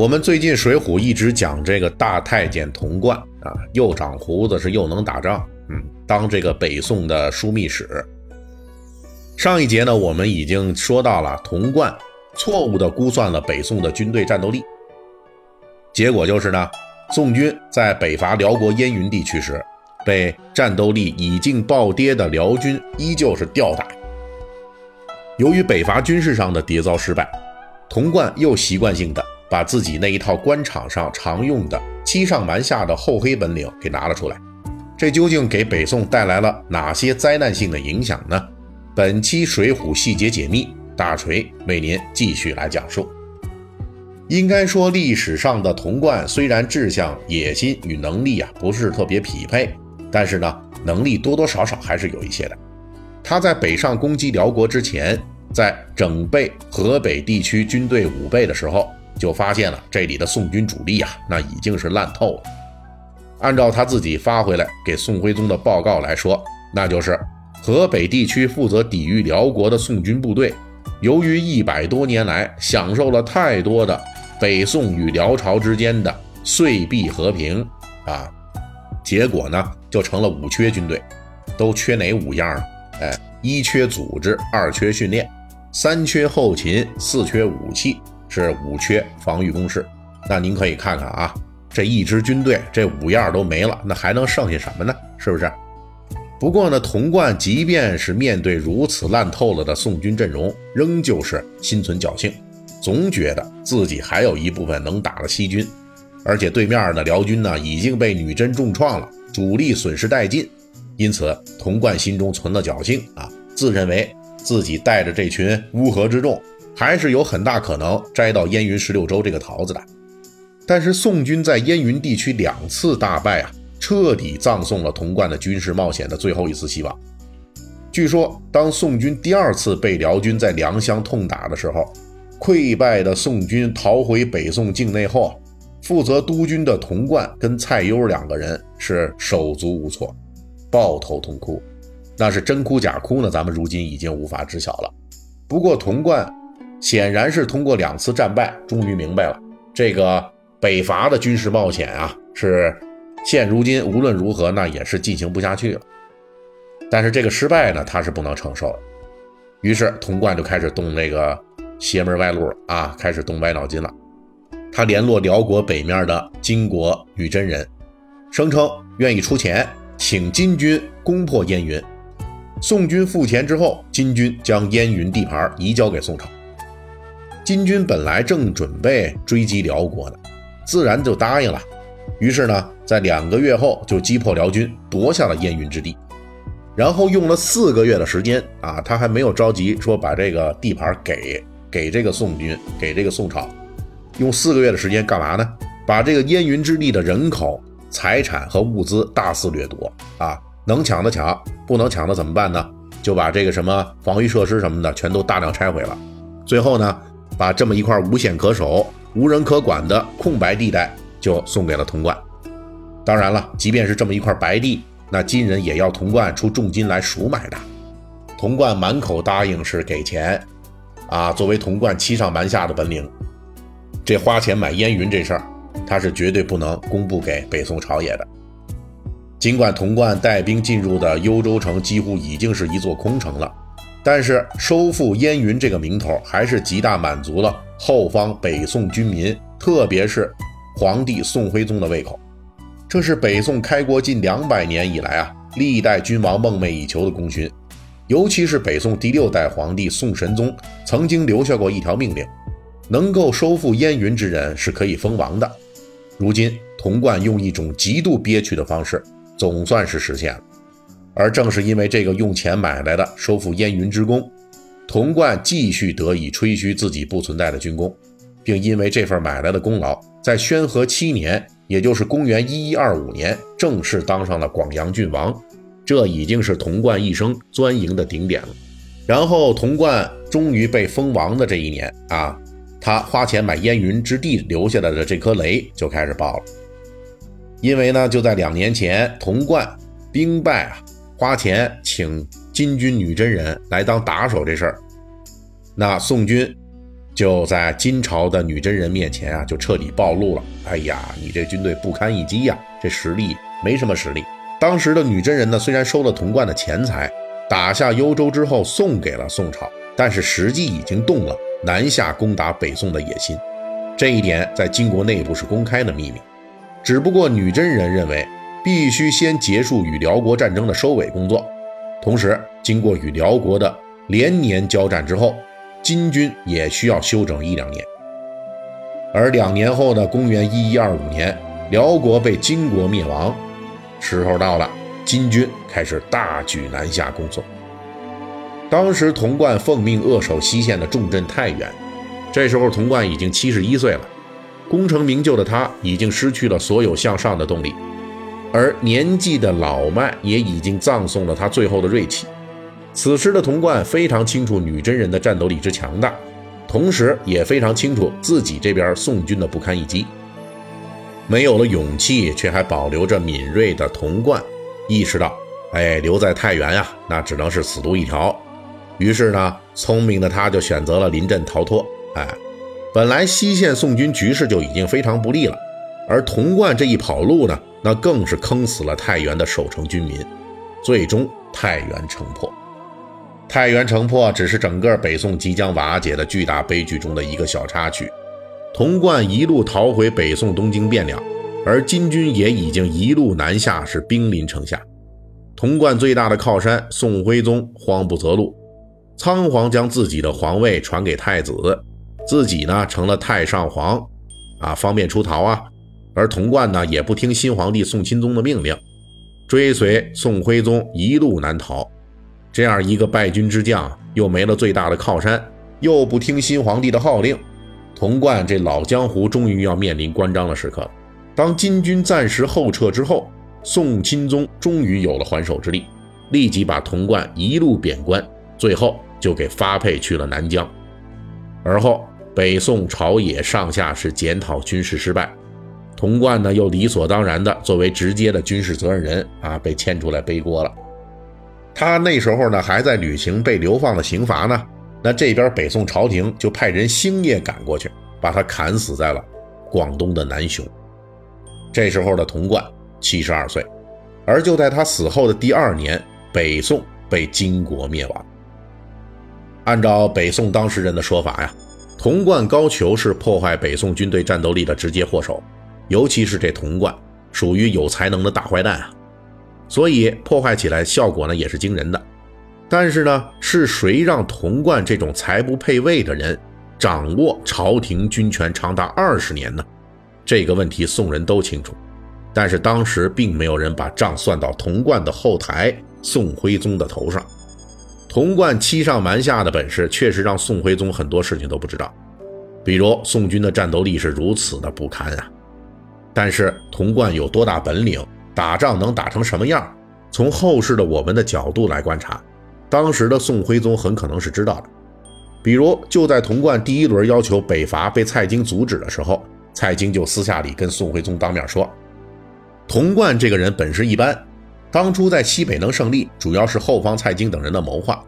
我们最近《水浒》一直讲这个大太监童贯啊，又长胡子是又能打仗，嗯，当这个北宋的枢密使。上一节呢，我们已经说到了童贯错误的估算了北宋的军队战斗力，结果就是呢，宋军在北伐辽国燕云地区时，被战斗力已经暴跌的辽军依旧是吊打。由于北伐军事上的迭遭失败，童贯又习惯性的把自己那一套官场上常用的欺上瞒下的厚黑本领给拿了出来。这究竟给北宋带来了哪些灾难性的影响呢？本期《水浒》细节解密，大锤为您继续来讲述。应该说，历史上的童贯虽然志向、野心与能力啊不是特别匹配，但是呢，能力多多少少还是有一些的。他在北上攻击辽国之前，在整备河北地区军队武备的时候，就发现了这里的宋军主力啊，那已经是烂透了。按照他自己发回来给宋徽宗的报告来说，那就是河北地区负责抵御辽国的宋军部队，由于一百多年来享受了太多的北宋与辽朝之间的岁币和平啊，结果呢就成了五缺军队，都缺哪五样呢？哎，一缺组织，二缺训练，三缺后勤，四缺武器，是五缺防御工事。那您可以看看啊，这一支军队这五样都没了，那还能剩下什么呢？是不是？不过呢，童贯即便是面对如此烂透了的宋军阵容，仍旧是心存侥幸，总觉得自己还有一部分能打的西军，而且对面的辽军呢已经被女真重创了，主力损失殆尽。因此，童贯心中存了侥幸啊，自认为自己带着这群乌合之众，还是有很大可能摘到燕云十六州这个桃子的。但是，宋军在燕云地区两次大败啊，彻底葬送了童贯的军事冒险的最后一丝希望。据说，当宋军第二次被辽军在良乡痛打的时候，溃败的宋军逃回北宋境内后，负责督军的童贯跟蔡攸两个人是手足无措。抱头痛哭，那是真哭假哭呢？咱们如今已经无法知晓了。不过童贯显然是通过两次战败，终于明白了这个北伐的军事冒险啊，是现如今无论如何那也是进行不下去了。但是这个失败呢，他是不能承受的。于是童贯就开始动那个邪门歪路了啊，开始动歪脑筋了。他联络辽国北面的金国女真人，声称愿意出钱。请金军攻破燕云，宋军付钱之后，金军将燕云地盘移交给宋朝。金军本来正准备追击辽国呢，自然就答应了。于是呢，在两个月后就击破辽军，夺下了燕云之地。然后用了四个月的时间啊，他还没有着急说把这个地盘给给这个宋军，给这个宋朝。用四个月的时间干嘛呢？把这个燕云之地的人口。财产和物资大肆掠夺啊，能抢的抢，不能抢的怎么办呢？就把这个什么防御设施什么的全都大量拆毁了。最后呢，把这么一块无险可守、无人可管的空白地带就送给了童贯。当然了，即便是这么一块白地，那金人也要童贯出重金来赎买的。童贯满口答应是给钱啊，作为童贯欺上瞒下的本领，这花钱买烟云这事儿。他是绝对不能公布给北宋朝野的。尽管童贯带兵进入的幽州城几乎已经是一座空城了，但是收复燕云这个名头还是极大满足了后方北宋军民，特别是皇帝宋徽宗的胃口。这是北宋开国近两百年以来啊，历代君王梦寐以求的功勋。尤其是北宋第六代皇帝宋神宗曾经留下过一条命令：能够收复燕云之人是可以封王的。如今，童贯用一种极度憋屈的方式，总算是实现了。而正是因为这个用钱买来的收复燕云之功，童贯继续得以吹嘘自己不存在的军功。并因为这份买来的功劳，在宣和七年，也就是公元一一二五年，正式当上了广阳郡王。这已经是童贯一生钻营的顶点了。然后，童贯终于被封王的这一年啊，他花钱买燕云之地留下来的这颗雷就开始爆了。因为呢，就在两年前，童贯兵败啊，花钱请金军女真人来当打手这事儿，那宋军就在金朝的女真人面前啊，就彻底暴露了。哎呀，你这军队不堪一击呀，这实力没什么实力。当时的女真人呢，虽然收了童贯的钱财，打下幽州之后送给了宋朝，但是实际已经动了南下攻打北宋的野心。这一点在金国内部是公开的秘密。只不过女真人认为，必须先结束与辽国战争的收尾工作，同时经过与辽国的连年交战之后，金军也需要休整一两年。而两年后的公元一一二五年，辽国被金国灭亡。时候到了，金军开始大举南下攻宋。当时童贯奉命扼守西线的重镇太原，这时候童贯已经七十一岁了，功成名就的他已经失去了所有向上的动力，而年纪的老迈也已经葬送了他最后的锐气。此时的童贯非常清楚女真人的战斗力之强大，同时也非常清楚自己这边宋军的不堪一击。没有了勇气，却还保留着敏锐的童贯，意识到，哎，留在太原呀，那只能是死路一条。于是呢，聪明的他就选择了临阵逃脱。哎，本来西线宋军局势就已经非常不利了，而童贯这一跑路呢，那更是坑死了太原的守城军民。最终，太原城破。太原城破只是整个北宋即将瓦解的巨大悲剧中的一个小插曲。童贯一路逃回北宋东京汴梁，而金军也已经一路南下，是兵临城下。童贯最大的靠山宋徽宗慌不择路，仓皇将自己的皇位传给太子，自己呢成了太上皇，啊，方便出逃啊。而童贯呢也不听新皇帝宋钦宗的命令，追随宋徽宗一路南逃。这样一个败军之将，又没了最大的靠山，又不听新皇帝的号令。童贯这老江湖终于要面临关张的时刻了。当金军暂时后撤之后，宋钦宗终于有了还手之力，立即把童贯一路贬官，最后就给发配去了南疆。而后北宋朝野上下是检讨军事失败，童贯呢又理所当然的作为直接的军事责任人啊被牵出来背锅了。他那时候呢还在履行被流放的刑罚呢。那这边北宋朝廷就派人星夜赶过去，把他砍死在了广东的南雄。这时候的童贯七十二岁，而就在他死后的第二年，北宋被金国灭亡。按照北宋当事人的说法呀，童贯高俅是破坏北宋军队战斗力的直接祸首，尤其是这童贯属于有才能的大坏蛋啊，所以破坏起来效果呢也是惊人的。但是呢，是谁让童贯这种才不配位的人掌握朝廷军权长达二十年呢？这个问题宋人都清楚，但是当时并没有人把账算到童贯的后台宋徽宗的头上。童贯欺上瞒下的本事，确实让宋徽宗很多事情都不知道，比如宋军的战斗力是如此的不堪啊。但是童贯有多大本领，打仗能打成什么样？从后世的我们的角度来观察。当时的宋徽宗很可能是知道的，比如就在童贯第一轮要求北伐被蔡京阻止的时候，蔡京就私下里跟宋徽宗当面说：“童贯这个人本事一般，当初在西北能胜利，主要是后方蔡京等人的谋划，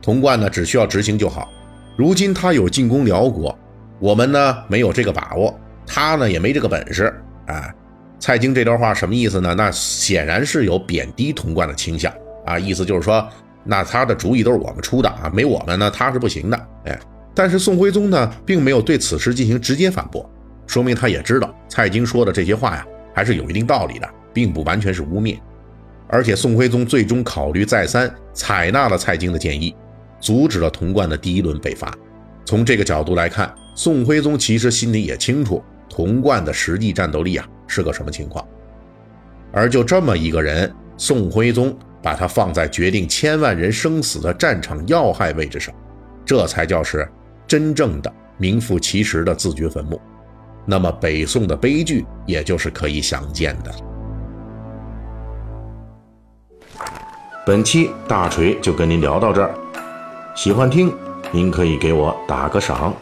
童贯呢只需要执行就好。如今他有进攻辽国，我们呢没有这个把握，他呢也没这个本事。”哎，蔡京这段话什么意思呢？那显然是有贬低童贯的倾向啊，意思就是说。那他的主意都是我们出的啊，没我们呢他是不行的。哎，但是宋徽宗呢，并没有对此事进行直接反驳，说明他也知道蔡京说的这些话呀，还是有一定道理的，并不完全是污蔑。而且宋徽宗最终考虑再三，采纳了蔡京的建议，阻止了童贯的第一轮北伐。从这个角度来看，宋徽宗其实心里也清楚童贯的实际战斗力啊是个什么情况？而就这么一个人宋徽宗把他放在决定千万人生死的战场要害位置上这才叫是真正的名副其实的自掘坟墓。那么北宋的悲剧也就是可以想见的。本期大锤就跟您聊到这儿喜欢听您可以给我打个赏。